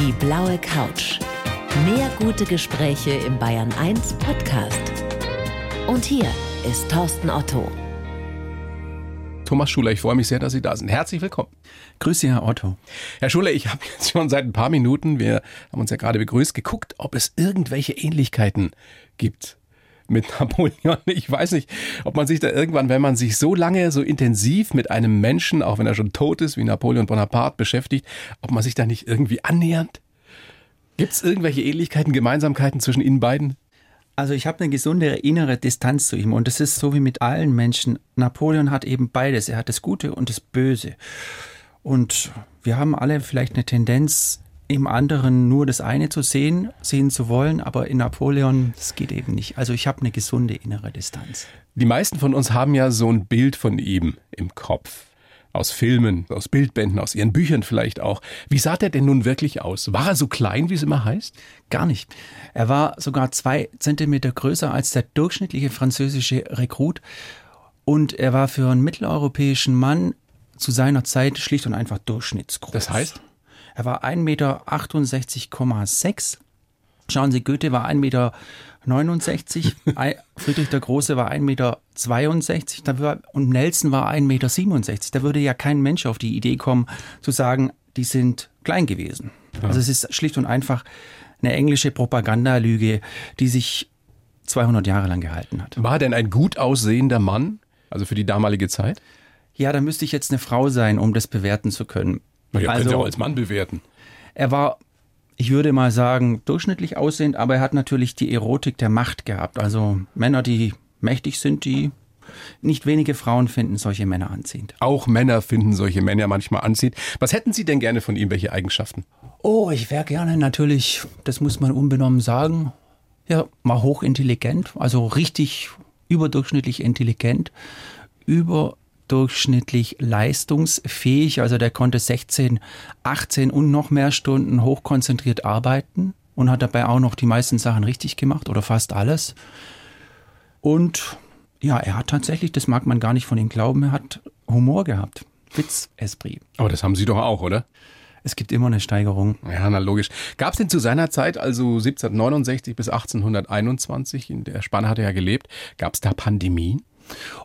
Die blaue Couch. Mehr gute Gespräche im Bayern 1 Podcast. Und hier ist Thorsten Otto. Thomas Schuler, ich freue mich sehr, dass Sie da sind. Herzlich willkommen. Grüße, Herr Otto. Herr Schuler, ich habe jetzt schon seit ein paar Minuten, wir haben uns ja gerade begrüßt, geguckt, ob es irgendwelche Ähnlichkeiten gibt mit Napoleon. Ich weiß nicht, ob man sich da irgendwann, wenn man sich so lange, so intensiv mit einem Menschen, auch wenn er schon tot ist, wie Napoleon Bonaparte beschäftigt, ob man sich da nicht irgendwie annähernd? Gibt es irgendwelche Ähnlichkeiten, Gemeinsamkeiten zwischen Ihnen beiden? Also ich habe eine gesunde innere Distanz zu ihm und das ist so wie mit allen Menschen. Napoleon hat eben beides. Er hat das Gute und das Böse. Und wir haben alle vielleicht eine Tendenz, im anderen nur das eine zu sehen, sehen zu wollen, aber in Napoleon, das geht eben nicht. Also ich habe eine gesunde innere Distanz. Die meisten von uns haben ja so ein Bild von ihm im Kopf aus Filmen, aus Bildbänden, aus ihren Büchern vielleicht auch. Wie sah der denn nun wirklich aus? War er so klein, wie es immer heißt? Gar nicht. Er war sogar zwei Zentimeter größer als der durchschnittliche französische Rekrut und er war für einen mitteleuropäischen Mann zu seiner Zeit schlicht und einfach durchschnittsgroß. Das heißt? Er war 1,68,6 Meter. Schauen Sie, Goethe war 1,69 Meter. Friedrich der Große war 1,62 Meter und Nelson war 1,67 Meter. Da würde ja kein Mensch auf die Idee kommen, zu sagen, die sind klein gewesen. Ja. Also es ist schlicht und einfach eine englische Propagandalüge, die sich 200 Jahre lang gehalten hat. War er denn ein gut aussehender Mann, also für die damalige Zeit? Ja, da müsste ich jetzt eine Frau sein, um das bewerten zu können. Na, ihr also, könnt ja auch als Mann bewerten. Er war ich würde mal sagen, durchschnittlich aussehend, aber er hat natürlich die Erotik der Macht gehabt. Also Männer, die mächtig sind, die nicht wenige Frauen finden solche Männer anziehend. Auch Männer finden solche Männer manchmal anziehend. Was hätten Sie denn gerne von ihm? Welche Eigenschaften? Oh, ich wäre gerne natürlich, das muss man unbenommen sagen, ja, mal hochintelligent, also richtig überdurchschnittlich intelligent, über durchschnittlich leistungsfähig. Also der konnte 16, 18 und noch mehr Stunden hochkonzentriert arbeiten und hat dabei auch noch die meisten Sachen richtig gemacht oder fast alles. Und ja, er hat tatsächlich, das mag man gar nicht von ihm glauben, er hat Humor gehabt. Witz, Esprit. Aber das haben Sie doch auch, oder? Es gibt immer eine Steigerung. Ja, na logisch. Gab es denn zu seiner Zeit, also 1769 bis 1821, in der Spanne hat er ja gelebt, gab es da Pandemien?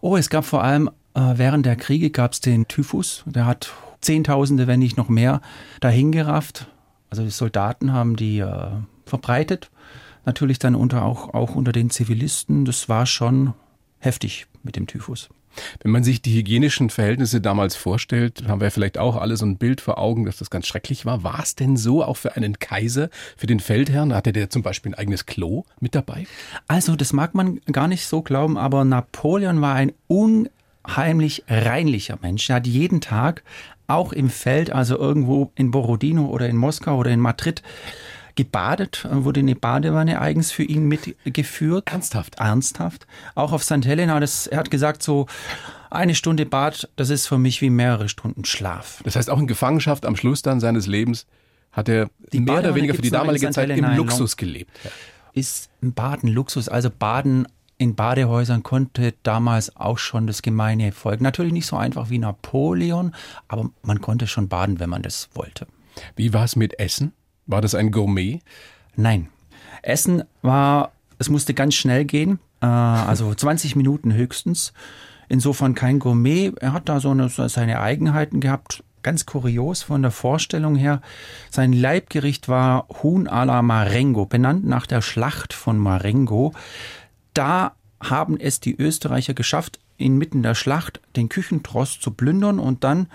Oh, es gab vor allem während der Kriege gab es den Typhus. Der hat Zehntausende, wenn nicht noch mehr, dahingerafft. Also die Soldaten haben die äh, verbreitet. Natürlich dann unter, auch, auch unter den Zivilisten. Das war schon heftig mit dem Typhus. Wenn man sich die hygienischen Verhältnisse damals vorstellt, haben wir vielleicht auch alle so ein Bild vor Augen, dass das ganz schrecklich war. War es denn so auch für einen Kaiser, für den Feldherrn? Hatte der zum Beispiel ein eigenes Klo mit dabei? Also, das mag man gar nicht so glauben, aber Napoleon war ein un heimlich reinlicher Mensch. Er hat jeden Tag, auch im Feld, also irgendwo in Borodino oder in Moskau oder in Madrid, gebadet, wurde eine Badewanne eigens für ihn mitgeführt. Ernsthaft? Ernsthaft. Auch auf St. Helena, das, er hat gesagt, so eine Stunde Bad, das ist für mich wie mehrere Stunden Schlaf. Das heißt, auch in Gefangenschaft am Schluss dann seines Lebens hat er die mehr Badewanne oder weniger für die damalige Zeit im Luxus gelebt. Ist ein Baden Luxus, also Baden in Badehäusern konnte damals auch schon das gemeine Volk. Natürlich nicht so einfach wie Napoleon, aber man konnte schon baden, wenn man das wollte. Wie war es mit Essen? War das ein Gourmet? Nein. Essen war, es musste ganz schnell gehen, äh, also 20 Minuten höchstens. Insofern kein Gourmet. Er hat da so eine, seine Eigenheiten gehabt. Ganz kurios von der Vorstellung her. Sein Leibgericht war Huhn à la Marengo, benannt nach der Schlacht von Marengo da haben es die Österreicher geschafft, inmitten der Schlacht den Küchentrost zu plündern und dann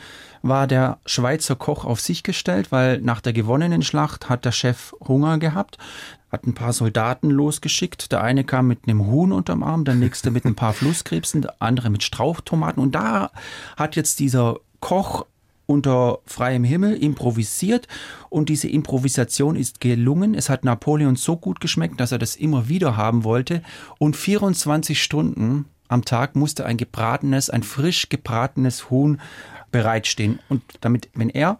war der Schweizer Koch auf sich gestellt, weil nach der gewonnenen Schlacht hat der Chef Hunger gehabt, hat ein paar Soldaten losgeschickt. Der eine kam mit einem Huhn unterm Arm, der nächste mit ein paar Flusskrebsen, der andere mit Strauchtomaten und da hat jetzt dieser Koch unter freiem Himmel improvisiert. Und diese Improvisation ist gelungen. Es hat Napoleon so gut geschmeckt, dass er das immer wieder haben wollte. Und 24 Stunden am Tag musste ein gebratenes, ein frisch gebratenes Huhn bereitstehen. Und damit, wenn er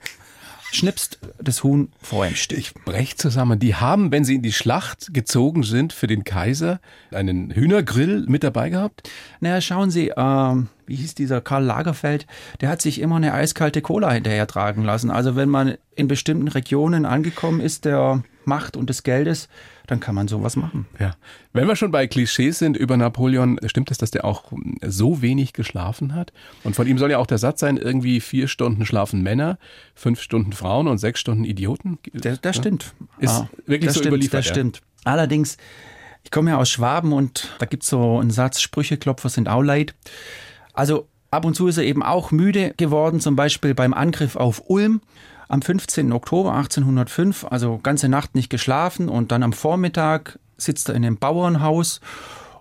schnipst das Huhn vor ihm Stich. Ich brech zusammen. Die haben, wenn sie in die Schlacht gezogen sind für den Kaiser, einen Hühnergrill mit dabei gehabt? Naja, schauen Sie, ähm, wie hieß dieser Karl Lagerfeld, der hat sich immer eine eiskalte Cola hinterher tragen lassen. Also wenn man in bestimmten Regionen angekommen ist, der Macht und des Geldes, dann kann man sowas machen. Ja. Wenn wir schon bei Klischees sind über Napoleon, stimmt es, dass der auch so wenig geschlafen hat? Und von ihm soll ja auch der Satz sein, irgendwie vier Stunden schlafen Männer, fünf Stunden Frauen und sechs Stunden Idioten. Das, das stimmt. Ist Ah, wirklich das so stimmt, überliefert, Das ja. stimmt. Allerdings, ich komme ja aus Schwaben und da gibt es so einen Satz, Sprücheklopfer sind auch leid. Also ab und zu ist er eben auch müde geworden, zum Beispiel beim Angriff auf Ulm am 15. Oktober 1805, also ganze Nacht nicht geschlafen und dann am Vormittag sitzt er in einem Bauernhaus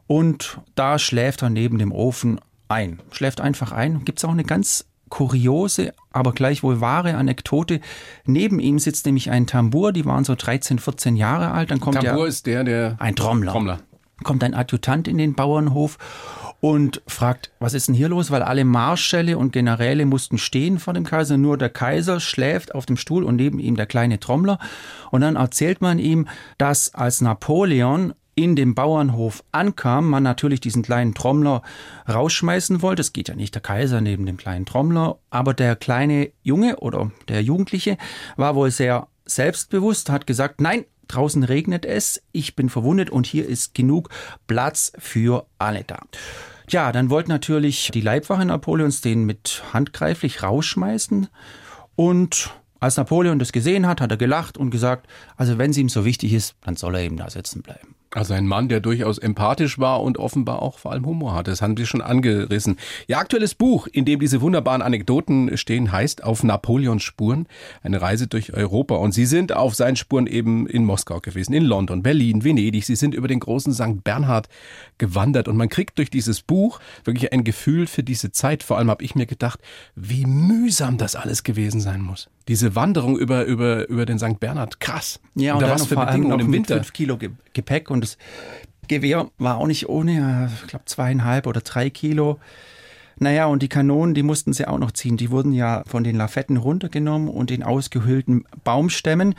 und da schläft er neben dem Ofen ein. Schläft einfach ein. Gibt es auch eine ganz kuriose, aber gleichwohl wahre Anekdote. Neben ihm sitzt nämlich ein Tambour, die waren so 13, 14 Jahre alt. Dann kommt Tambour der, ist der, der ein Trommler. Trommler. Kommt ein Adjutant in den Bauernhof und fragt, was ist denn hier los? Weil alle Marschälle und Generäle mussten stehen vor dem Kaiser. Nur der Kaiser schläft auf dem Stuhl und neben ihm der kleine Trommler. Und dann erzählt man ihm, dass als Napoleon in dem Bauernhof ankam, man natürlich diesen kleinen Trommler rausschmeißen wollte. Es geht ja nicht der Kaiser neben dem kleinen Trommler, aber der kleine Junge oder der Jugendliche war wohl sehr selbstbewusst, hat gesagt, nein, draußen regnet es, ich bin verwundet und hier ist genug Platz für alle da. Ja, dann wollte natürlich die Leibwache Napoleons den mit handgreiflich rausschmeißen und als Napoleon das gesehen hat, hat er gelacht und gesagt, also wenn es ihm so wichtig ist, dann soll er eben da sitzen bleiben. Also ein Mann, der durchaus empathisch war und offenbar auch vor allem Humor hatte. Das haben Sie schon angerissen. Ihr aktuelles Buch, in dem diese wunderbaren Anekdoten stehen, heißt Auf Napoleons Spuren. Eine Reise durch Europa. Und Sie sind auf seinen Spuren eben in Moskau gewesen, in London, Berlin, Venedig. Sie sind über den großen St. Bernhard gewandert. Und man kriegt durch dieses Buch wirklich ein Gefühl für diese Zeit. Vor allem habe ich mir gedacht, wie mühsam das alles gewesen sein muss. Diese Wanderung über, über, über den St. Bernhard. Krass. Ja, und dann was noch für Bedingungen im Winter. fünf Kilo Ge Gepäck und das Gewehr war auch nicht ohne, ich glaube zweieinhalb oder drei Kilo. Naja, und die Kanonen, die mussten sie auch noch ziehen. Die wurden ja von den Lafetten runtergenommen und in ausgehöhlten Baumstämmen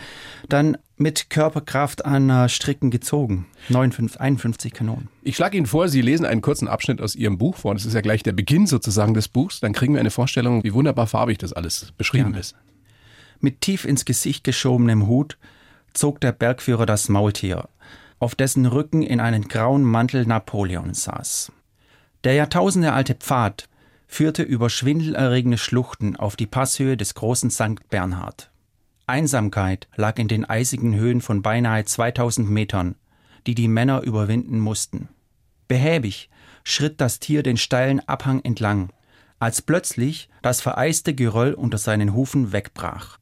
dann mit Körperkraft an äh, Stricken gezogen. 59, 51 Kanonen. Ich schlage Ihnen vor, Sie lesen einen kurzen Abschnitt aus Ihrem Buch vor. Das ist ja gleich der Beginn sozusagen des Buchs. Dann kriegen wir eine Vorstellung, wie wunderbar farbig das alles beschrieben Gerne. ist. Mit tief ins Gesicht geschobenem Hut zog der Bergführer das Maultier, auf dessen Rücken in einen grauen Mantel Napoleon saß. Der jahrtausendealte Pfad führte über schwindelerregende Schluchten auf die Passhöhe des großen St. Bernhard. Einsamkeit lag in den eisigen Höhen von beinahe 2000 Metern, die die Männer überwinden mussten. Behäbig schritt das Tier den steilen Abhang entlang, als plötzlich das vereiste Geröll unter seinen Hufen wegbrach.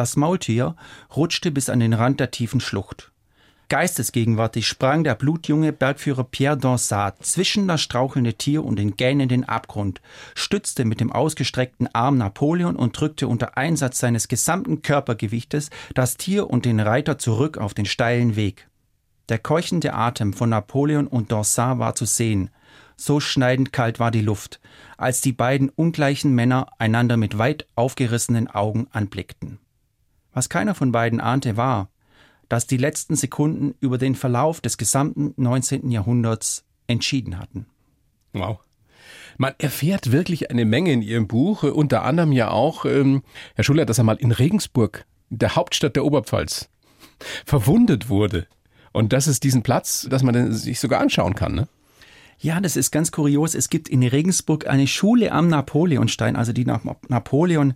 Das Maultier rutschte bis an den Rand der tiefen Schlucht. Geistesgegenwärtig sprang der blutjunge Bergführer Pierre Dansat zwischen das strauchelnde Tier und den gähnenden Abgrund, stützte mit dem ausgestreckten Arm Napoleon und drückte unter Einsatz seines gesamten Körpergewichtes das Tier und den Reiter zurück auf den steilen Weg. Der keuchende Atem von Napoleon und Dansat war zu sehen. So schneidend kalt war die Luft, als die beiden ungleichen Männer einander mit weit aufgerissenen Augen anblickten. Was keiner von beiden ahnte, war, dass die letzten Sekunden über den Verlauf des gesamten 19. Jahrhunderts entschieden hatten. Wow. Man erfährt wirklich eine Menge in Ihrem Buch, unter anderem ja auch, ähm, Herr Schuller, dass er mal in Regensburg, der Hauptstadt der Oberpfalz, verwundet wurde. Und das ist diesen Platz, dass man sich sogar anschauen kann, ne? Ja, das ist ganz kurios. Es gibt in Regensburg eine Schule am Napoleonstein, also die nach Napoleon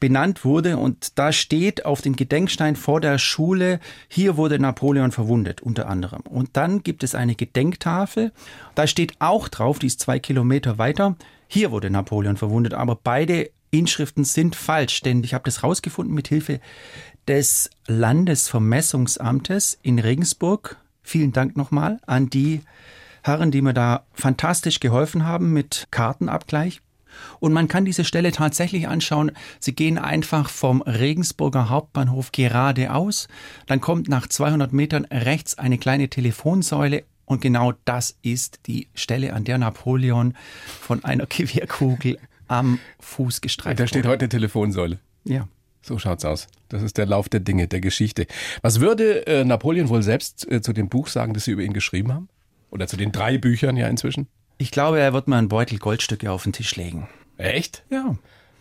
benannt wurde. Und da steht auf dem Gedenkstein vor der Schule, hier wurde Napoleon verwundet, unter anderem. Und dann gibt es eine Gedenktafel. Da steht auch drauf, die ist zwei Kilometer weiter, hier wurde Napoleon verwundet. Aber beide Inschriften sind falsch, denn ich habe das rausgefunden mit Hilfe des Landesvermessungsamtes in Regensburg. Vielen Dank nochmal an die Herren, die mir da fantastisch geholfen haben mit Kartenabgleich. Und man kann diese Stelle tatsächlich anschauen. Sie gehen einfach vom Regensburger Hauptbahnhof geradeaus. Dann kommt nach 200 Metern rechts eine kleine Telefonsäule. Und genau das ist die Stelle, an der Napoleon von einer Gewehrkugel am Fuß gestreift Da steht wurde. heute eine Telefonsäule. Ja. So schaut's aus. Das ist der Lauf der Dinge, der Geschichte. Was würde äh, Napoleon wohl selbst äh, zu dem Buch sagen, das Sie über ihn geschrieben haben? Oder zu den drei Büchern ja inzwischen? Ich glaube, er wird mal einen Beutel Goldstücke auf den Tisch legen. Echt? Ja.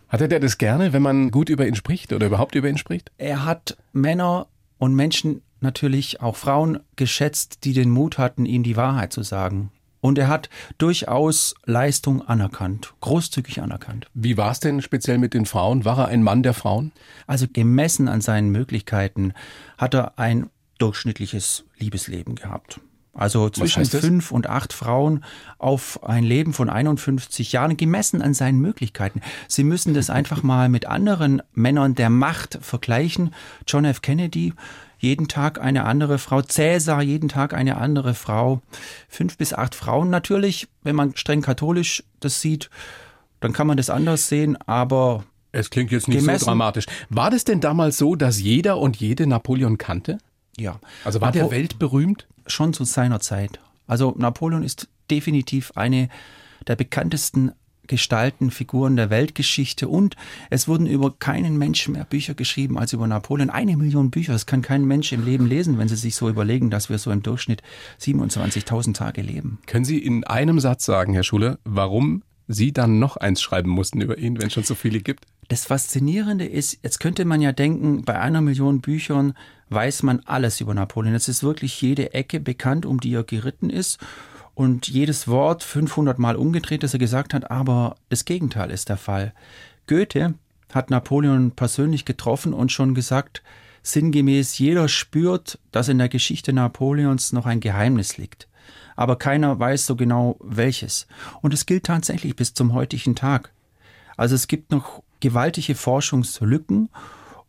Hatte der das gerne, wenn man gut über ihn spricht oder überhaupt über ihn spricht? Er hat Männer und Menschen, natürlich auch Frauen, geschätzt, die den Mut hatten, ihm die Wahrheit zu sagen. Und er hat durchaus Leistung anerkannt, großzügig anerkannt. Wie war es denn speziell mit den Frauen? War er ein Mann der Frauen? Also gemessen an seinen Möglichkeiten hat er ein durchschnittliches Liebesleben gehabt. Also zwischen fünf und acht Frauen auf ein Leben von 51 Jahren, gemessen an seinen Möglichkeiten. Sie müssen das einfach mal mit anderen Männern der Macht vergleichen. John F. Kennedy jeden Tag eine andere Frau. Cäsar, jeden Tag eine andere Frau. Fünf bis acht Frauen natürlich. Wenn man streng katholisch das sieht, dann kann man das anders sehen, aber. Es klingt jetzt nicht gemessen. so dramatisch. War das denn damals so, dass jeder und jede Napoleon kannte? Ja. Also war Napo der weltberühmt? Schon zu seiner Zeit. Also Napoleon ist definitiv eine der bekanntesten Gestalten, Figuren der Weltgeschichte und es wurden über keinen Menschen mehr Bücher geschrieben als über Napoleon. Eine Million Bücher, das kann kein Mensch im Leben lesen, wenn Sie sich so überlegen, dass wir so im Durchschnitt 27.000 Tage leben. Können Sie in einem Satz sagen, Herr Schuler, warum Sie dann noch eins schreiben mussten über ihn, wenn es schon so viele gibt? Das Faszinierende ist, jetzt könnte man ja denken, bei einer Million Büchern weiß man alles über Napoleon. Es ist wirklich jede Ecke bekannt, um die er geritten ist und jedes Wort 500 Mal umgedreht, das er gesagt hat, aber das Gegenteil ist der Fall. Goethe hat Napoleon persönlich getroffen und schon gesagt, sinngemäß, jeder spürt, dass in der Geschichte Napoleons noch ein Geheimnis liegt. Aber keiner weiß so genau welches. Und es gilt tatsächlich bis zum heutigen Tag. Also es gibt noch gewaltige Forschungslücken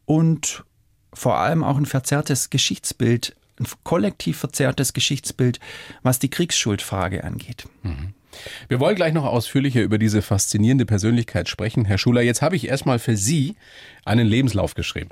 und vor allem auch ein verzerrtes Geschichtsbild ein kollektiv verzerrtes Geschichtsbild, was die Kriegsschuldfrage angeht. Mhm. Wir wollen gleich noch ausführlicher über diese faszinierende Persönlichkeit sprechen. Herr Schuler, jetzt habe ich erstmal für Sie einen Lebenslauf geschrieben.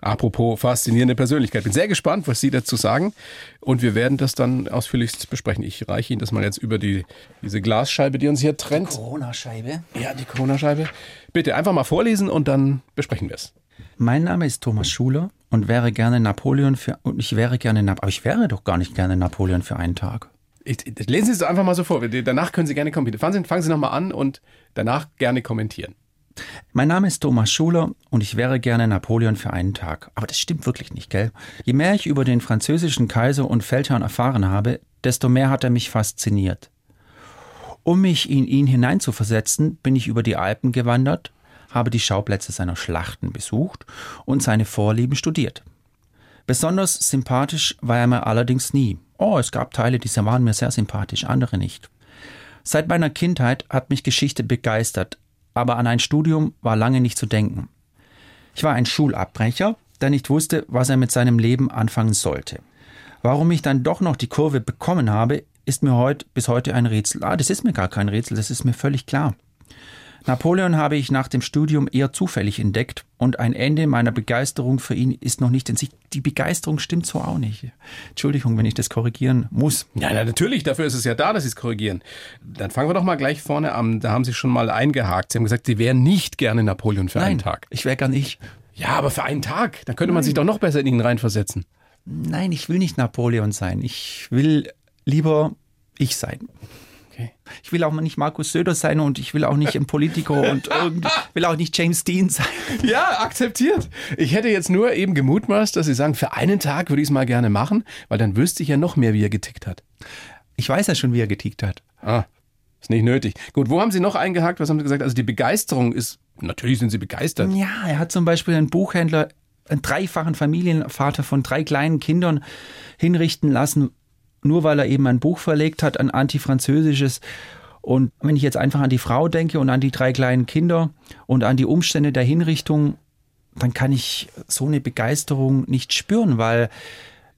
Apropos faszinierende Persönlichkeit. Bin sehr gespannt, was Sie dazu sagen. Und wir werden das dann ausführlichst besprechen. Ich reiche Ihnen das mal jetzt über die, diese Glasscheibe, die uns hier trennt. Die Corona-Scheibe. Ja, die Corona-Scheibe. Bitte einfach mal vorlesen und dann besprechen wir es. Mein Name ist Thomas Schuler und wäre gerne Napoleon für und ich wäre gerne aber ich wäre doch gar nicht gerne Napoleon für einen Tag. Ich, lesen Sie es einfach mal so vor. Danach können Sie gerne kommentieren. Fangen Sie, fangen Sie nochmal an und danach gerne kommentieren. Mein Name ist Thomas Schuler und ich wäre gerne Napoleon für einen Tag. Aber das stimmt wirklich nicht, gell? Je mehr ich über den französischen Kaiser und Feldherrn erfahren habe, desto mehr hat er mich fasziniert. Um mich in ihn hineinzuversetzen, bin ich über die Alpen gewandert habe die Schauplätze seiner Schlachten besucht und seine Vorlieben studiert. Besonders sympathisch war er mir allerdings nie. Oh, es gab Teile, die waren mir sehr sympathisch, andere nicht. Seit meiner Kindheit hat mich Geschichte begeistert, aber an ein Studium war lange nicht zu denken. Ich war ein Schulabbrecher, der nicht wusste, was er mit seinem Leben anfangen sollte. Warum ich dann doch noch die Kurve bekommen habe, ist mir heute bis heute ein Rätsel. Ah, das ist mir gar kein Rätsel, das ist mir völlig klar. Napoleon habe ich nach dem Studium eher zufällig entdeckt und ein Ende meiner Begeisterung für ihn ist noch nicht in Sicht. Die Begeisterung stimmt so auch nicht. Entschuldigung, wenn ich das korrigieren muss. Ja, natürlich, dafür ist es ja da, dass Sie es korrigieren. Dann fangen wir doch mal gleich vorne an. Da haben Sie schon mal eingehakt. Sie haben gesagt, Sie wären nicht gerne Napoleon für Nein, einen Tag. Ich wäre gern ich. Ja, aber für einen Tag. Dann könnte man sich doch noch besser in ihn reinversetzen. Nein, ich will nicht Napoleon sein. Ich will lieber ich sein. Okay. Ich will auch nicht Markus Söder sein und ich will auch nicht ein Politiker und will auch nicht James Dean sein. Ja, akzeptiert. Ich hätte jetzt nur eben gemutmaßt, dass Sie sagen, für einen Tag würde ich es mal gerne machen, weil dann wüsste ich ja noch mehr, wie er getickt hat. Ich weiß ja schon, wie er getickt hat. Ah, ist nicht nötig. Gut, wo haben Sie noch eingehakt? Was haben Sie gesagt? Also die Begeisterung ist, natürlich sind Sie begeistert. Ja, er hat zum Beispiel einen Buchhändler, einen dreifachen Familienvater von drei kleinen Kindern hinrichten lassen, nur weil er eben ein Buch verlegt hat, ein antifranzösisches. Und wenn ich jetzt einfach an die Frau denke und an die drei kleinen Kinder und an die Umstände der Hinrichtung, dann kann ich so eine Begeisterung nicht spüren, weil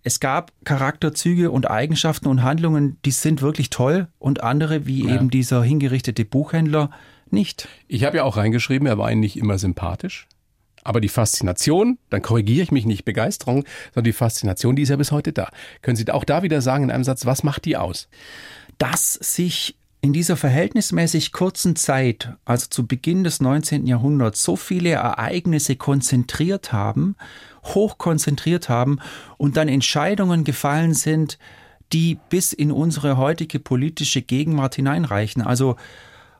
es gab Charakterzüge und Eigenschaften und Handlungen, die sind wirklich toll und andere, wie ja. eben dieser hingerichtete Buchhändler, nicht. Ich habe ja auch reingeschrieben, er war nicht immer sympathisch. Aber die Faszination, dann korrigiere ich mich nicht Begeisterung, sondern die Faszination, die ist ja bis heute da. Können Sie auch da wieder sagen in einem Satz, was macht die aus? Dass sich in dieser verhältnismäßig kurzen Zeit, also zu Beginn des 19. Jahrhunderts, so viele Ereignisse konzentriert haben, hoch konzentriert haben und dann Entscheidungen gefallen sind, die bis in unsere heutige politische Gegenwart hineinreichen. Also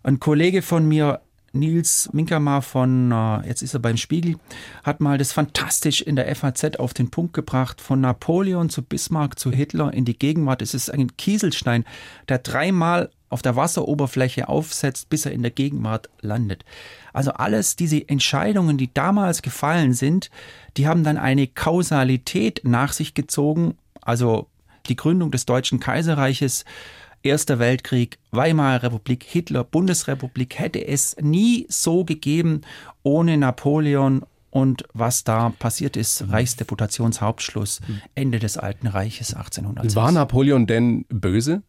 ein Kollege von mir, Nils Minkermar von, äh, jetzt ist er beim Spiegel, hat mal das fantastisch in der FAZ auf den Punkt gebracht, von Napoleon zu Bismarck zu Hitler in die Gegenwart. Es ist ein Kieselstein, der dreimal auf der Wasseroberfläche aufsetzt, bis er in der Gegenwart landet. Also alles diese Entscheidungen, die damals gefallen sind, die haben dann eine Kausalität nach sich gezogen, also die Gründung des Deutschen Kaiserreiches, Erster Weltkrieg, Weimarer Republik, Hitler, Bundesrepublik hätte es nie so gegeben ohne Napoleon und was da passiert ist, Reichsdeputationshauptschluss, Ende des Alten Reiches 1800. War Napoleon denn böse?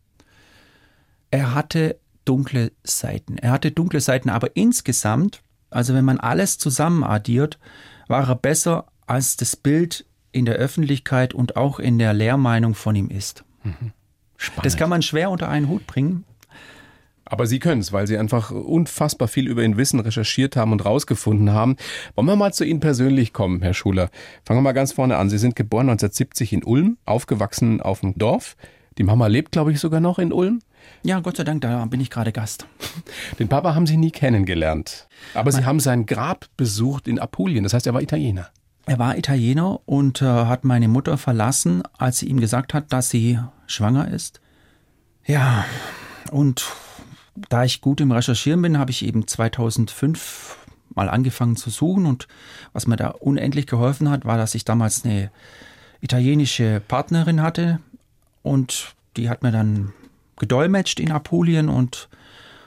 er hatte dunkle Seiten. Er hatte dunkle Seiten, aber insgesamt, also wenn man alles zusammen addiert, war er besser, als das Bild in der Öffentlichkeit und auch in der Lehrmeinung von ihm ist. Mhm. Das kann man schwer unter einen Hut bringen. Aber Sie können es, weil Sie einfach unfassbar viel über ihn wissen, recherchiert haben und rausgefunden haben. Wollen wir mal zu Ihnen persönlich kommen, Herr Schuler? Fangen wir mal ganz vorne an. Sie sind geboren 1970 in Ulm, aufgewachsen auf dem Dorf. Die Mama lebt, glaube ich, sogar noch in Ulm. Ja, Gott sei Dank, da bin ich gerade Gast. Den Papa haben Sie nie kennengelernt. Aber Sie haben sein Grab besucht in Apulien. Das heißt, er war Italiener. Er war Italiener und äh, hat meine Mutter verlassen, als sie ihm gesagt hat, dass sie schwanger ist. Ja, und da ich gut im Recherchieren bin, habe ich eben 2005 mal angefangen zu suchen und was mir da unendlich geholfen hat, war, dass ich damals eine italienische Partnerin hatte und die hat mir dann gedolmetscht in Apulien und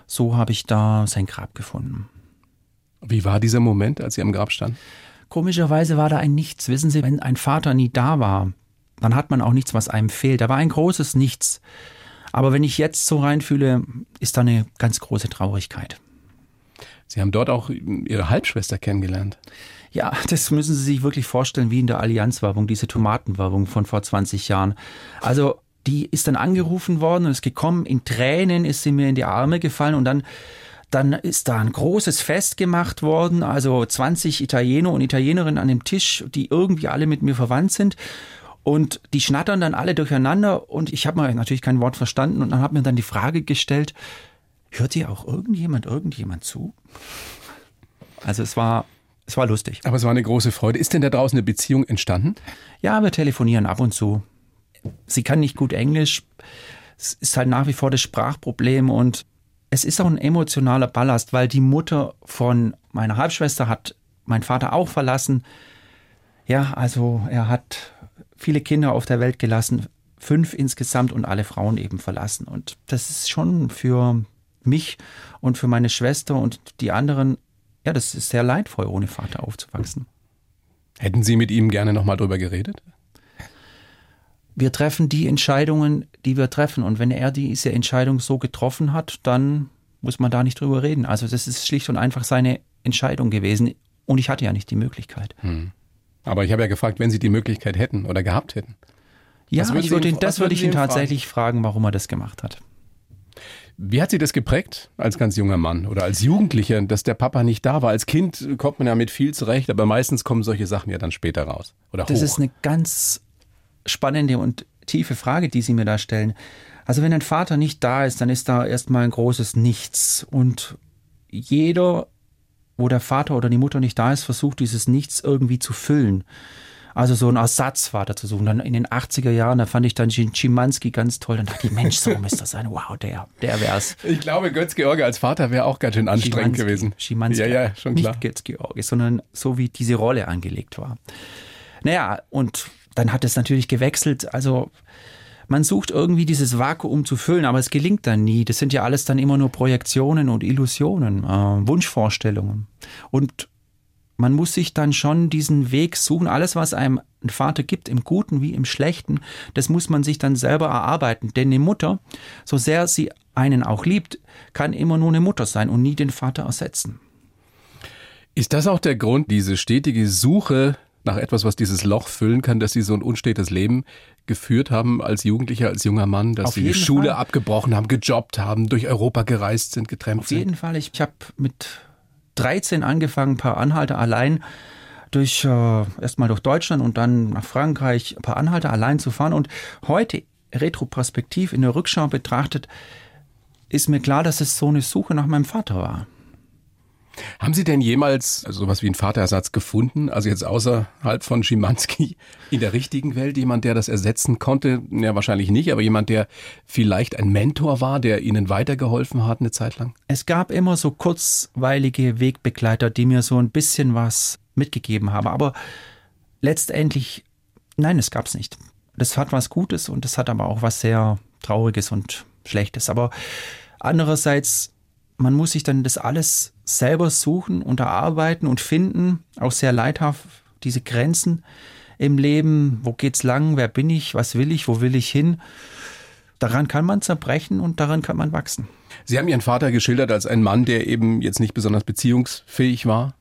so habe ich da sein Grab gefunden. Wie war dieser Moment, als Sie am Grab standen? Komischerweise war da ein Nichts. Wissen Sie, wenn ein Vater nie da war, dann hat man auch nichts, was einem fehlt. Da war ein großes Nichts. Aber wenn ich jetzt so reinfühle, ist da eine ganz große Traurigkeit. Sie haben dort auch Ihre Halbschwester kennengelernt. Ja, das müssen Sie sich wirklich vorstellen, wie in der Allianzwerbung, diese Tomatenwerbung von vor 20 Jahren. Also die ist dann angerufen worden und ist gekommen. In Tränen ist sie mir in die Arme gefallen und dann dann ist da ein großes Fest gemacht worden, also 20 Italiener und Italienerinnen an dem Tisch, die irgendwie alle mit mir verwandt sind. Und die schnattern dann alle durcheinander und ich habe natürlich kein Wort verstanden und dann hat mir dann die Frage gestellt, hört ihr auch irgendjemand, irgendjemand zu? Also es war, es war lustig. Aber es war eine große Freude. Ist denn da draußen eine Beziehung entstanden? Ja, wir telefonieren ab und zu sie kann nicht gut Englisch. Es ist halt nach wie vor das Sprachproblem und es ist auch ein emotionaler Ballast, weil die Mutter von meiner Halbschwester hat mein Vater auch verlassen. Ja, also er hat viele Kinder auf der Welt gelassen, fünf insgesamt und alle Frauen eben verlassen. Und das ist schon für mich und für meine Schwester und die anderen, ja, das ist sehr leidvoll, ohne Vater aufzuwachsen. Hätten Sie mit ihm gerne nochmal drüber geredet? wir treffen die Entscheidungen, die wir treffen. Und wenn er diese Entscheidung so getroffen hat, dann muss man da nicht drüber reden. Also das ist schlicht und einfach seine Entscheidung gewesen. Und ich hatte ja nicht die Möglichkeit. Hm. Aber ich habe ja gefragt, wenn Sie die Möglichkeit hätten oder gehabt hätten. Ja, ich würde ihn, das würde ich ihn tatsächlich fragen? fragen, warum er das gemacht hat. Wie hat Sie das geprägt als ganz junger Mann oder als Jugendlicher, dass der Papa nicht da war? Als Kind kommt man ja mit viel zurecht, aber meistens kommen solche Sachen ja dann später raus. Oder das hoch. ist eine ganz spannende und tiefe Frage, die Sie mir da stellen. Also wenn ein Vater nicht da ist, dann ist da erstmal ein großes Nichts. Und jeder, wo der Vater oder die Mutter nicht da ist, versucht dieses Nichts irgendwie zu füllen. Also so einen Ersatzvater zu suchen. Dann in den 80er Jahren, da fand ich dann Schimanski ganz toll. Dann dachte ich, Mensch, so müsste das sein. Wow, der, der wär's. Ich glaube, Götz-George als Vater wäre auch ganz schön anstrengend Schimanski, gewesen. Schimanski, ja, ja, schon klar. Nicht Götz-George, sondern so wie diese Rolle angelegt war. Naja, und dann hat es natürlich gewechselt. Also man sucht irgendwie dieses Vakuum zu füllen, aber es gelingt dann nie. Das sind ja alles dann immer nur Projektionen und Illusionen, äh, Wunschvorstellungen. Und man muss sich dann schon diesen Weg suchen. Alles, was einem ein Vater gibt, im Guten wie im Schlechten, das muss man sich dann selber erarbeiten. Denn eine Mutter, so sehr sie einen auch liebt, kann immer nur eine Mutter sein und nie den Vater ersetzen. Ist das auch der Grund, diese stetige Suche nach etwas, was dieses Loch füllen kann, dass Sie so ein unstetes Leben geführt haben als Jugendlicher, als junger Mann, dass Auf Sie die Schule Fall. abgebrochen haben, gejobbt haben, durch Europa gereist sind, getrennt Auf sind. jeden Fall. Ich, ich habe mit 13 angefangen, ein paar Anhalte allein durch äh, erstmal durch Deutschland und dann nach Frankreich ein paar Anhalte allein zu fahren. Und heute retroperspektiv in der Rückschau betrachtet, ist mir klar, dass es so eine Suche nach meinem Vater war. Haben Sie denn jemals also sowas wie einen Vaterersatz gefunden? Also jetzt außerhalb von Schimanski in der richtigen Welt jemand, der das ersetzen konnte? Ja, wahrscheinlich nicht, aber jemand, der vielleicht ein Mentor war, der Ihnen weitergeholfen hat eine Zeit lang? Es gab immer so kurzweilige Wegbegleiter, die mir so ein bisschen was mitgegeben haben. Aber letztendlich, nein, es gab es nicht. Das hat was Gutes und es hat aber auch was sehr Trauriges und Schlechtes. Aber andererseits, man muss sich dann das alles selber suchen und erarbeiten und finden. Auch sehr leidhaft, diese Grenzen im Leben. Wo geht's lang? Wer bin ich? Was will ich? Wo will ich hin? Daran kann man zerbrechen und daran kann man wachsen. Sie haben Ihren Vater geschildert als einen Mann, der eben jetzt nicht besonders beziehungsfähig war.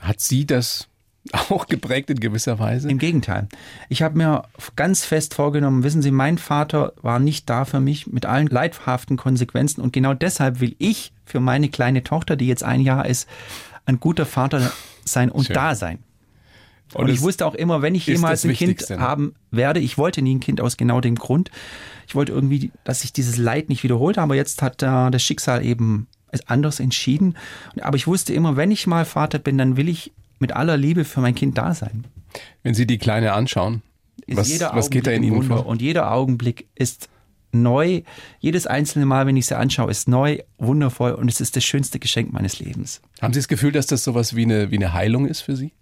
Hat Sie das auch geprägt in gewisser Weise? Im Gegenteil. Ich habe mir ganz fest vorgenommen, wissen Sie, mein Vater war nicht da für mich mit allen leidhaften Konsequenzen und genau deshalb will ich für meine kleine Tochter, die jetzt ein Jahr ist, ein guter Vater sein und Schön. da sein. Und, es ich wusste auch immer, wenn ich jemals ein Kind Wichtigste, ne? haben werde, ich wollte nie ein Kind aus genau dem Grund. Ich wollte irgendwie, dass sich dieses Leid nicht wiederholt, aber jetzt hat äh, das Schicksal eben es anders entschieden. Aber ich wusste immer, wenn ich mal Vater bin, dann will ich mit aller Liebe für mein Kind da sein. Wenn Sie die Kleine anschauen, was, was geht da in Ihnen vor? Und jeder Augenblick ist neu. Jedes einzelne Mal, wenn ich sie anschaue, ist neu, wundervoll und es ist das schönste Geschenk meines Lebens. Haben Sie das Gefühl, dass das sowas wie eine, wie eine Heilung ist für Sie?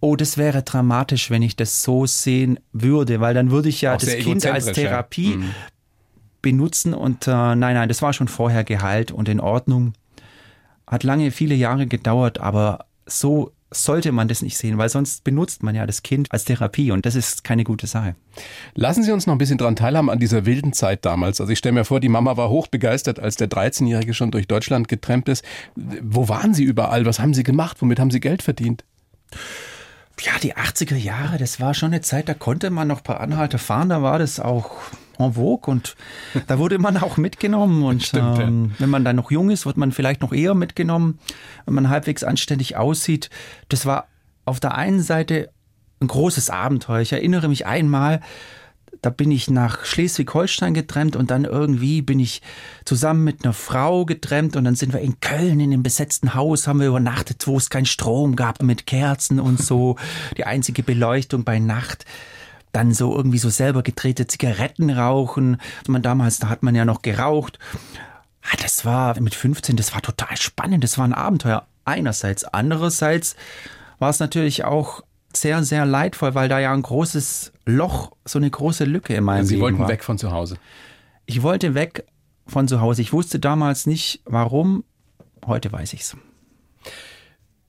Oh, das wäre dramatisch, wenn ich das so sehen würde, weil dann würde ich ja Auch das Kind als egozentrisch, ja. Therapie benutzen und äh, nein, nein, das war schon vorher geheilt und in Ordnung. Hat lange, viele Jahre gedauert, aber so sollte man das nicht sehen, weil sonst benutzt man ja das Kind als Therapie und das ist keine gute Sache. Lassen Sie uns noch ein bisschen dran teilhaben an dieser wilden Zeit damals. Also ich stelle mir vor, die Mama war hochbegeistert, als der 13-Jährige schon durch Deutschland getrennt ist. Wo waren Sie überall? Was haben Sie gemacht? Womit haben Sie Geld verdient? Ja, die 80er Jahre, das war schon eine Zeit, da konnte man noch ein paar Anhalter fahren, da war das auch en vogue und da wurde man auch mitgenommen und Stimmt, ja. ähm, wenn man dann noch jung ist, wird man vielleicht noch eher mitgenommen, wenn man halbwegs anständig aussieht. Das war auf der einen Seite ein großes Abenteuer. Ich erinnere mich einmal, da bin ich nach Schleswig-Holstein getrennt und dann irgendwie bin ich zusammen mit einer Frau getrennt und dann sind wir in Köln in einem besetzten Haus, haben wir übernachtet, wo es keinen Strom gab, mit Kerzen und so, die einzige Beleuchtung bei Nacht. Dann so irgendwie so selber gedrehte Zigaretten rauchen. Man damals, da hat man ja noch geraucht. Ah, das war mit 15, das war total spannend, das war ein Abenteuer. Einerseits, andererseits war es natürlich auch sehr, sehr leidvoll, weil da ja ein großes Loch, so eine große Lücke in meinem Sie Leben wollten war. weg von zu Hause. Ich wollte weg von zu Hause. Ich wusste damals nicht, warum. Heute weiß ich's.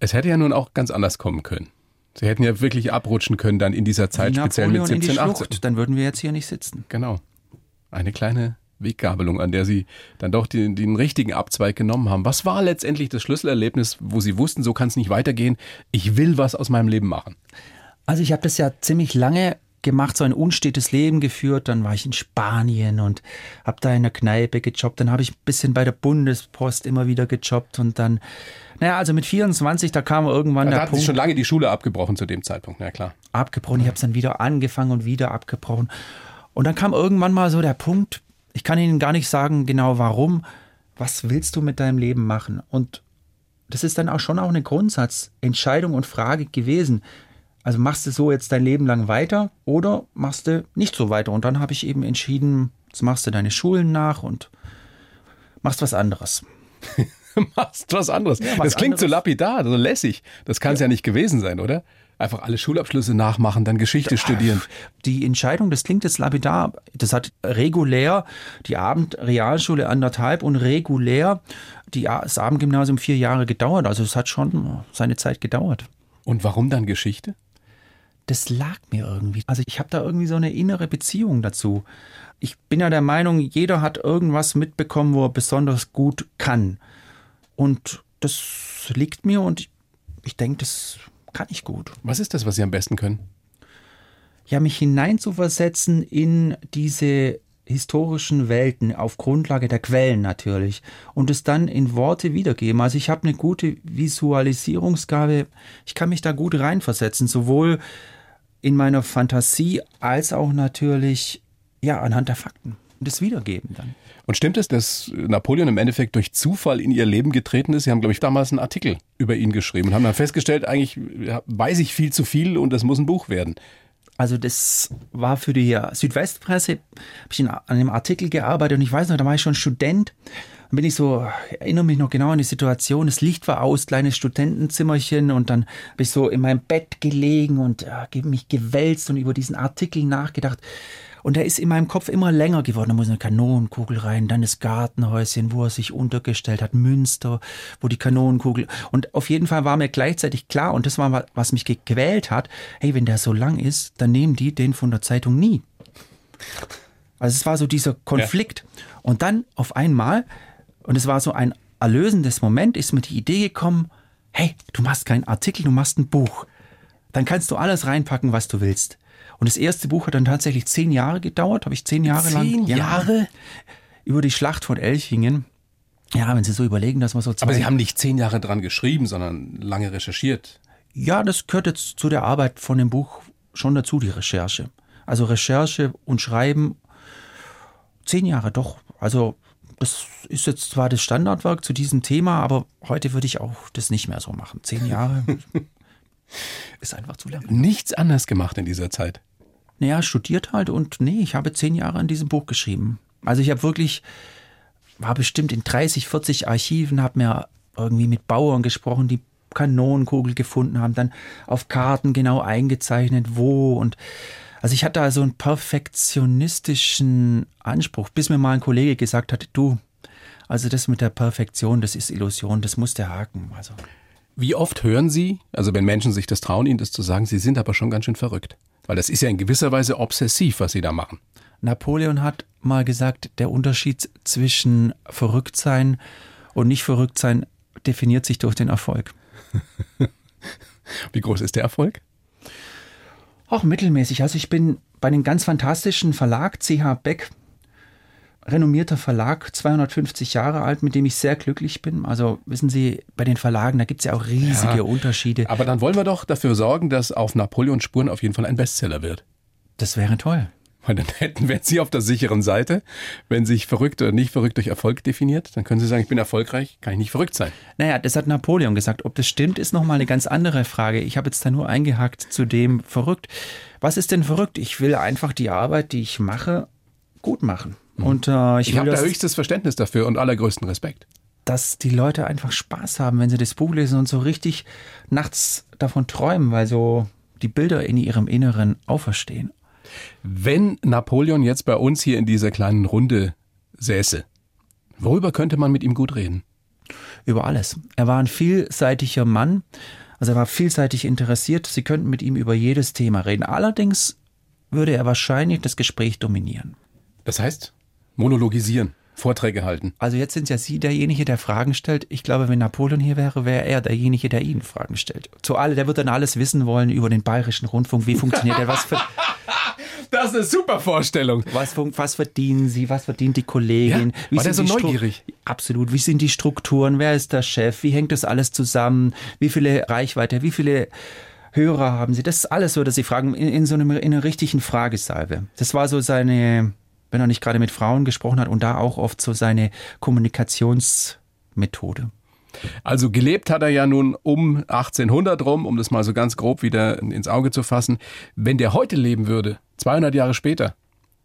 Es hätte ja nun auch ganz anders kommen können. Sie hätten ja wirklich abrutschen können dann in dieser Zeit, Wie speziell mit Napoleon in die 17, 18. Schlucht, dann würden wir jetzt hier nicht sitzen. Genau. Eine kleine Weggabelung, an der Sie dann doch den, den richtigen Abzweig genommen haben. Was war letztendlich das Schlüsselerlebnis, wo Sie wussten, so kann es nicht weitergehen? Ich will was aus meinem Leben machen. Also ich habe das ja ziemlich lange gemacht, so ein unstetes Leben geführt. Dann war ich in Spanien und habe da in der Kneipe gejobbt. Dann habe ich ein bisschen bei der Bundespost immer wieder gejobbt und dann, naja, also mit 24, da kam irgendwann Da der hatten Sie Punkt schon lange die Schule abgebrochen zu dem Zeitpunkt, na klar. abgebrochen. Ich habe es dann wieder angefangen und wieder abgebrochen. Und dann kam irgendwann mal so der Punkt, ich kann Ihnen gar nicht sagen genau warum, was willst du mit deinem Leben machen? Und das ist dann auch schon auch eine Grundsatzentscheidung und Frage gewesen. Also machst du so jetzt dein Leben lang weiter oder machst du nicht so weiter? Und dann habe ich eben entschieden, jetzt machst du deine Schulen nach und machst was anderes. Machst was anderes. was das klingt so anderes. lapidar, so lässig. Das kann es ja. nicht gewesen sein, oder? Einfach alle Schulabschlüsse nachmachen, dann Geschichte studieren. Die Entscheidung, das klingt jetzt lapidar, das hat regulär die Abendrealschule anderthalb und regulär die, das Abendgymnasium vier Jahre gedauert. Also es hat schon seine Zeit gedauert. Und warum dann Geschichte? Das lag mir irgendwie. Also ich habe da irgendwie so eine innere Beziehung dazu. Ich bin ja der Meinung, jeder hat irgendwas mitbekommen, wo er besonders gut kann. Und das liegt mir und ich, ich denke, das kann ich gut. Was ist das, was Sie am besten können? Ja, mich hineinzuversetzen in diese historischen Welten auf Grundlage der Quellen natürlich und es dann in Worte wiedergeben. Also ich habe eine gute Visualisierungsgabe. Ich kann mich da gut reinversetzen, sowohl in meiner Fantasie als auch natürlich ja anhand der Fakten und das Wiedergeben dann. Und stimmt es, dass Napoleon im Endeffekt durch Zufall in ihr Leben getreten ist? Sie haben, glaube ich, damals einen Artikel über ihn geschrieben und haben dann festgestellt, eigentlich weiß ich viel zu viel und das muss ein Buch werden. Also das war für die Südwestpresse, habe ich an einem Artikel gearbeitet und ich weiß noch, da war ich schon Student. Dann bin ich so, erinnere mich noch genau an die Situation, das Licht war aus, kleines Studentenzimmerchen und dann habe ich so in meinem Bett gelegen und ja, mich gewälzt und über diesen Artikel nachgedacht. Und der ist in meinem Kopf immer länger geworden. Da muss eine Kanonenkugel rein, dann das Gartenhäuschen, wo er sich untergestellt hat, Münster, wo die Kanonenkugel. Und auf jeden Fall war mir gleichzeitig klar, und das war, was mich gequält hat, hey, wenn der so lang ist, dann nehmen die den von der Zeitung nie. Also es war so dieser Konflikt. Ja. Und dann auf einmal, und es war so ein erlösendes Moment, ist mir die Idee gekommen, hey, du machst keinen Artikel, du machst ein Buch. Dann kannst du alles reinpacken, was du willst. Und das erste Buch hat dann tatsächlich zehn Jahre gedauert, habe ich zehn Jahre lang. Zehn Jahre? Ja, über die Schlacht von Elchingen. Ja, wenn Sie so überlegen, dass man so Aber Sie haben nicht zehn Jahre dran geschrieben, sondern lange recherchiert. Ja, das gehört jetzt zu der Arbeit von dem Buch schon dazu, die Recherche. Also Recherche und Schreiben, zehn Jahre doch. Also das ist jetzt zwar das Standardwerk zu diesem Thema, aber heute würde ich auch das nicht mehr so machen. Zehn Jahre ist einfach zu lang. Nichts anders gemacht in dieser Zeit naja, studiert halt und nee, ich habe zehn Jahre an diesem Buch geschrieben. Also ich habe wirklich, war bestimmt in 30, 40 Archiven, habe mir irgendwie mit Bauern gesprochen, die Kanonenkugel gefunden haben, dann auf Karten genau eingezeichnet, wo und also ich hatte da so einen perfektionistischen Anspruch, bis mir mal ein Kollege gesagt hat, du, also das mit der Perfektion, das ist Illusion, das muss der haken. Also. Wie oft hören Sie, also wenn Menschen sich das trauen, Ihnen das zu sagen, Sie sind aber schon ganz schön verrückt? Weil das ist ja in gewisser Weise obsessiv, was Sie da machen. Napoleon hat mal gesagt, der Unterschied zwischen Verrücktsein und nicht Verrücktsein definiert sich durch den Erfolg. Wie groß ist der Erfolg? Auch mittelmäßig. Also ich bin bei einem ganz fantastischen Verlag, CH Beck, renommierter Verlag, 250 Jahre alt, mit dem ich sehr glücklich bin. Also wissen Sie, bei den Verlagen, da gibt es ja auch riesige ja, Unterschiede. Aber dann wollen wir doch dafür sorgen, dass auf Napoleons Spuren auf jeden Fall ein Bestseller wird. Das wäre toll. Weil dann hätten wir Sie auf der sicheren Seite. Wenn sich verrückt oder nicht verrückt durch Erfolg definiert, dann können Sie sagen, ich bin erfolgreich, kann ich nicht verrückt sein. Naja, das hat Napoleon gesagt. Ob das stimmt, ist nochmal eine ganz andere Frage. Ich habe jetzt da nur eingehakt zu dem verrückt. Was ist denn verrückt? Ich will einfach die Arbeit, die ich mache, gut machen. Mhm. Und äh, ich, ich habe da höchstes Verständnis dafür und allergrößten Respekt. Dass die Leute einfach Spaß haben, wenn sie das Buch lesen und so richtig nachts davon träumen, weil so die Bilder in ihrem Inneren auferstehen. Wenn Napoleon jetzt bei uns hier in dieser kleinen Runde säße, worüber könnte man mit ihm gut reden? Über alles. Er war ein vielseitiger Mann, also er war vielseitig interessiert. Sie könnten mit ihm über jedes Thema reden. Allerdings würde er wahrscheinlich das Gespräch dominieren. Das heißt? monologisieren. Vorträge halten. Also jetzt sind ja Sie derjenige, der Fragen stellt. Ich glaube, wenn Napoleon hier wäre, wäre er derjenige, der Ihnen Fragen stellt. Zu alle, der wird dann alles wissen wollen über den bayerischen Rundfunk. Wie funktioniert der? Was für, das ist eine super Vorstellung. Was, was verdienen Sie? Was verdient die Kollegin? Ja, wie war der so neugierig? Absolut. Wie sind die Strukturen? Wer ist der Chef? Wie hängt das alles zusammen? Wie viele Reichweite? Wie viele Hörer haben Sie? Das ist alles würde Sie fragen in, in so einem, in einer richtigen Fragesalve. Das war so seine wenn er nicht gerade mit Frauen gesprochen hat und da auch oft so seine Kommunikationsmethode. Also gelebt hat er ja nun um 1800 rum, um das mal so ganz grob wieder ins Auge zu fassen. Wenn der heute leben würde, 200 Jahre später,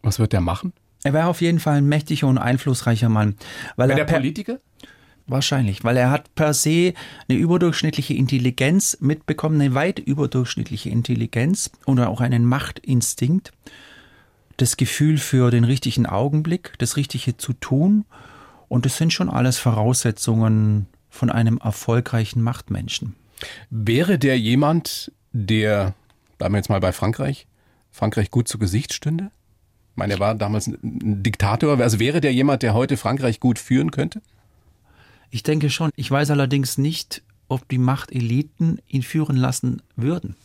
was wird der machen? Er wäre auf jeden Fall ein mächtiger und einflussreicher Mann. Weil wäre der Politiker? Wahrscheinlich, weil er hat per se eine überdurchschnittliche Intelligenz mitbekommen, eine weit überdurchschnittliche Intelligenz oder auch einen Machtinstinkt das Gefühl für den richtigen Augenblick, das Richtige zu tun. Und das sind schon alles Voraussetzungen von einem erfolgreichen Machtmenschen. Wäre der jemand, der, bleiben wir jetzt mal bei Frankreich, Frankreich gut zu Gesicht stünde? Ich meine, er war damals ein Diktator. Also wäre der jemand, der heute Frankreich gut führen könnte? Ich denke schon. Ich weiß allerdings nicht, ob die Machteliten ihn führen lassen würden.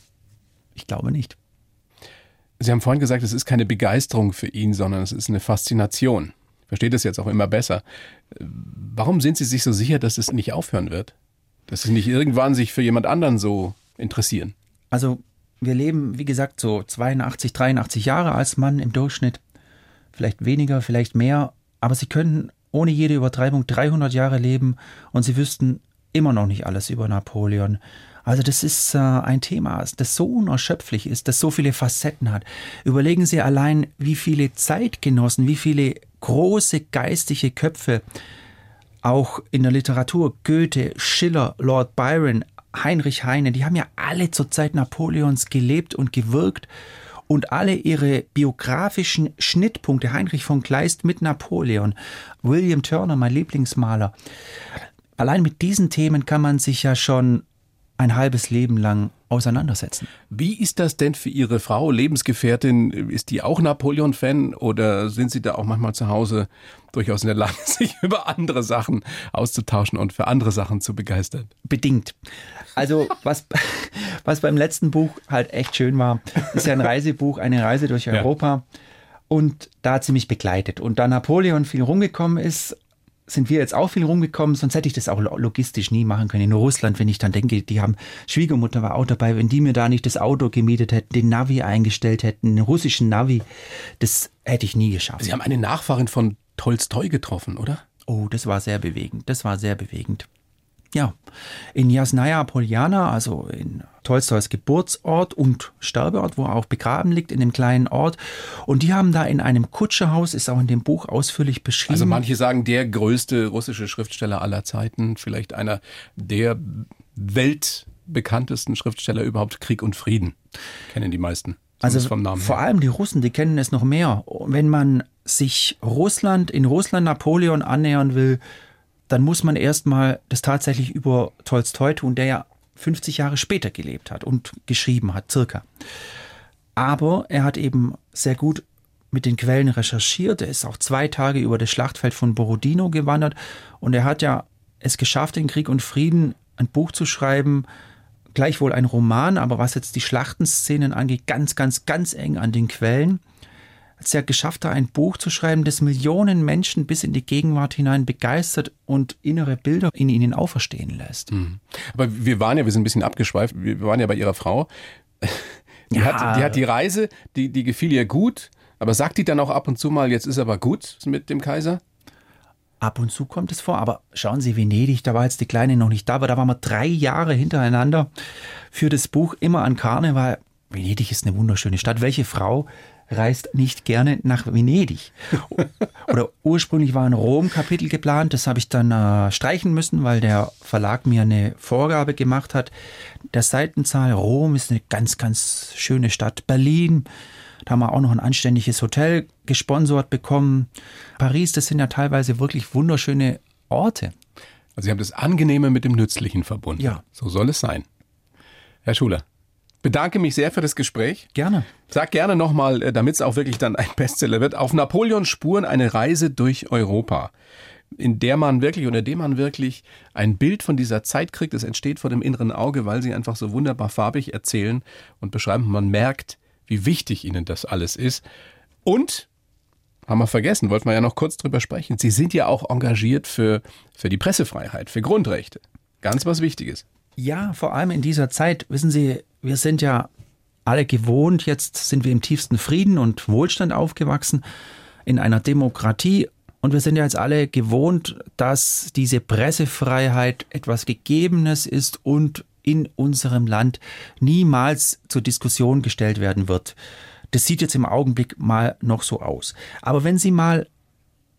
Ich glaube nicht. Sie haben vorhin gesagt, es ist keine Begeisterung für ihn, sondern es ist eine Faszination. Ich verstehe das jetzt auch immer besser. Warum sind Sie sich so sicher, dass es nicht aufhören wird? Dass Sie nicht irgendwann sich für jemand anderen so interessieren? Also, wir leben, wie gesagt, so 82, 83 Jahre als Mann im Durchschnitt. Vielleicht weniger, vielleicht mehr. Aber Sie können ohne jede Übertreibung 300 Jahre leben und Sie wüssten immer noch nicht alles über Napoleon. Also das ist äh, ein Thema, das so unerschöpflich ist, das so viele Facetten hat. Überlegen Sie allein, wie viele Zeitgenossen, wie viele große geistige Köpfe auch in der Literatur, Goethe, Schiller, Lord Byron, Heinrich Heine, die haben ja alle zur Zeit Napoleons gelebt und gewirkt und alle ihre biografischen Schnittpunkte, Heinrich von Kleist mit Napoleon, William Turner, mein Lieblingsmaler, allein mit diesen Themen kann man sich ja schon ein halbes Leben lang auseinandersetzen. Wie ist das denn für Ihre Frau, Lebensgefährtin? Ist die auch Napoleon-Fan oder sind Sie da auch manchmal zu Hause durchaus in der Lage, sich über andere Sachen auszutauschen und für andere Sachen zu begeistern? Bedingt. Also was, was beim letzten Buch halt echt schön war, ist ja ein Reisebuch, eine Reise durch Europa. Ja. Und da hat sie mich begleitet. Und da Napoleon viel rumgekommen ist, sind wir jetzt auch viel rumgekommen, sonst hätte ich das auch logistisch nie machen können. In Russland, wenn ich dann denke, die haben, Schwiegermutter war auch dabei, wenn die mir da nicht das Auto gemietet hätten, den Navi eingestellt hätten, den russischen Navi, das hätte ich nie geschafft. Sie haben eine Nachfahrin von Tolstoi getroffen, oder? Oh, das war sehr bewegend. Das war sehr bewegend. Ja, in Jasnaya Poljana, also in Tolstois Geburtsort und Sterbeort, wo er auch begraben liegt, in dem kleinen Ort. Und die haben da in einem Kutscherhaus, ist auch in dem Buch ausführlich beschrieben. Also manche sagen, der größte russische Schriftsteller aller Zeiten, vielleicht einer der weltbekanntesten Schriftsteller überhaupt, Krieg und Frieden. Kennen die meisten. Also vor allem die Russen, die kennen es noch mehr. Wenn man sich Russland, in Russland Napoleon annähern will, dann muss man erstmal das tatsächlich über Tolstoi tun, der ja 50 Jahre später gelebt hat und geschrieben hat, circa. Aber er hat eben sehr gut mit den Quellen recherchiert. Er ist auch zwei Tage über das Schlachtfeld von Borodino gewandert und er hat ja es geschafft, in Krieg und Frieden ein Buch zu schreiben, gleichwohl ein Roman, aber was jetzt die Schlachtenszenen angeht, ganz, ganz, ganz eng an den Quellen als er geschafft hat, ein Buch zu schreiben, das Millionen Menschen bis in die Gegenwart hinein begeistert und innere Bilder in ihnen auferstehen lässt. Mhm. Aber wir waren ja, wir sind ein bisschen abgeschweift, wir waren ja bei ihrer Frau. Die, ja. hat, die hat die Reise, die, die gefiel ihr gut, aber sagt die dann auch ab und zu mal, jetzt ist aber gut mit dem Kaiser? Ab und zu kommt es vor, aber schauen Sie, Venedig, da war jetzt die Kleine noch nicht da, aber da waren wir drei Jahre hintereinander für das Buch immer an Karneval. Venedig ist eine wunderschöne Stadt. Welche Frau reist nicht gerne nach Venedig. Oder ursprünglich war ein Rom-Kapitel geplant, das habe ich dann äh, streichen müssen, weil der Verlag mir eine Vorgabe gemacht hat. Der Seitenzahl Rom ist eine ganz, ganz schöne Stadt. Berlin, da haben wir auch noch ein anständiges Hotel gesponsert bekommen. Paris, das sind ja teilweise wirklich wunderschöne Orte. Also Sie haben das Angenehme mit dem Nützlichen verbunden. Ja. So soll es sein. Herr Schuler, bedanke mich sehr für das Gespräch. Gerne. Sag gerne nochmal, äh, damit es auch wirklich dann ein Bestseller wird, auf Napoleons Spuren eine Reise durch Europa, in der man wirklich, unter dem man wirklich ein Bild von dieser Zeit kriegt. Es entsteht vor dem inneren Auge, weil sie einfach so wunderbar farbig erzählen und beschreiben. Man merkt, wie wichtig ihnen das alles ist. Und haben wir vergessen, wollten wir ja noch kurz drüber sprechen. Sie sind ja auch engagiert für, für die Pressefreiheit, für Grundrechte. Ganz was Wichtiges. Ja, vor allem in dieser Zeit, wissen Sie, wir sind ja alle gewohnt, jetzt sind wir im tiefsten Frieden und Wohlstand aufgewachsen, in einer Demokratie. Und wir sind ja jetzt alle gewohnt, dass diese Pressefreiheit etwas Gegebenes ist und in unserem Land niemals zur Diskussion gestellt werden wird. Das sieht jetzt im Augenblick mal noch so aus. Aber wenn Sie mal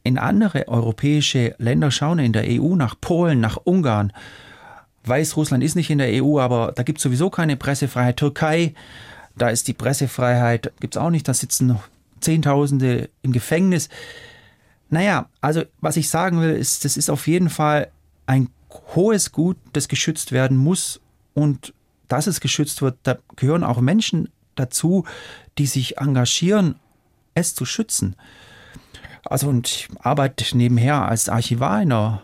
in andere europäische Länder schauen, in der EU, nach Polen, nach Ungarn, Weißrussland ist nicht in der EU, aber da gibt es sowieso keine Pressefreiheit. Türkei, da ist die Pressefreiheit, gibt es auch nicht, da sitzen Zehntausende im Gefängnis. Naja, also was ich sagen will, ist, das ist auf jeden Fall ein hohes Gut, das geschützt werden muss und dass es geschützt wird, da gehören auch Menschen dazu, die sich engagieren, es zu schützen. Also und ich arbeite nebenher als Archivar in einer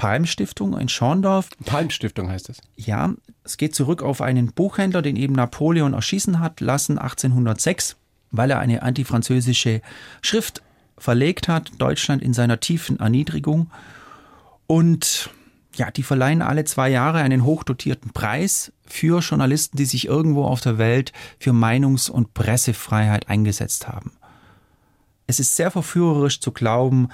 Palmstiftung in Schorndorf. Palmstiftung heißt es. Ja, es geht zurück auf einen Buchhändler, den eben Napoleon erschießen hat lassen 1806, weil er eine antifranzösische Schrift verlegt hat, Deutschland in seiner tiefen Erniedrigung. Und ja, die verleihen alle zwei Jahre einen hochdotierten Preis für Journalisten, die sich irgendwo auf der Welt für Meinungs- und Pressefreiheit eingesetzt haben. Es ist sehr verführerisch zu glauben,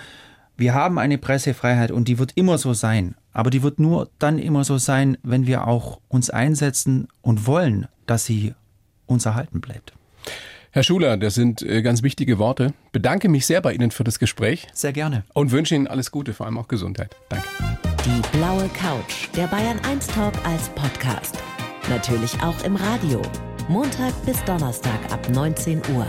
wir haben eine Pressefreiheit und die wird immer so sein. Aber die wird nur dann immer so sein, wenn wir auch uns einsetzen und wollen, dass sie uns erhalten bleibt. Herr Schuler, das sind äh, ganz wichtige Worte. Bedanke mich sehr bei Ihnen für das Gespräch. Sehr gerne. Und wünsche Ihnen alles Gute, vor allem auch Gesundheit. Danke. Die blaue Couch, der Bayern 1 Talk als Podcast. Natürlich auch im Radio. Montag bis Donnerstag ab 19 Uhr.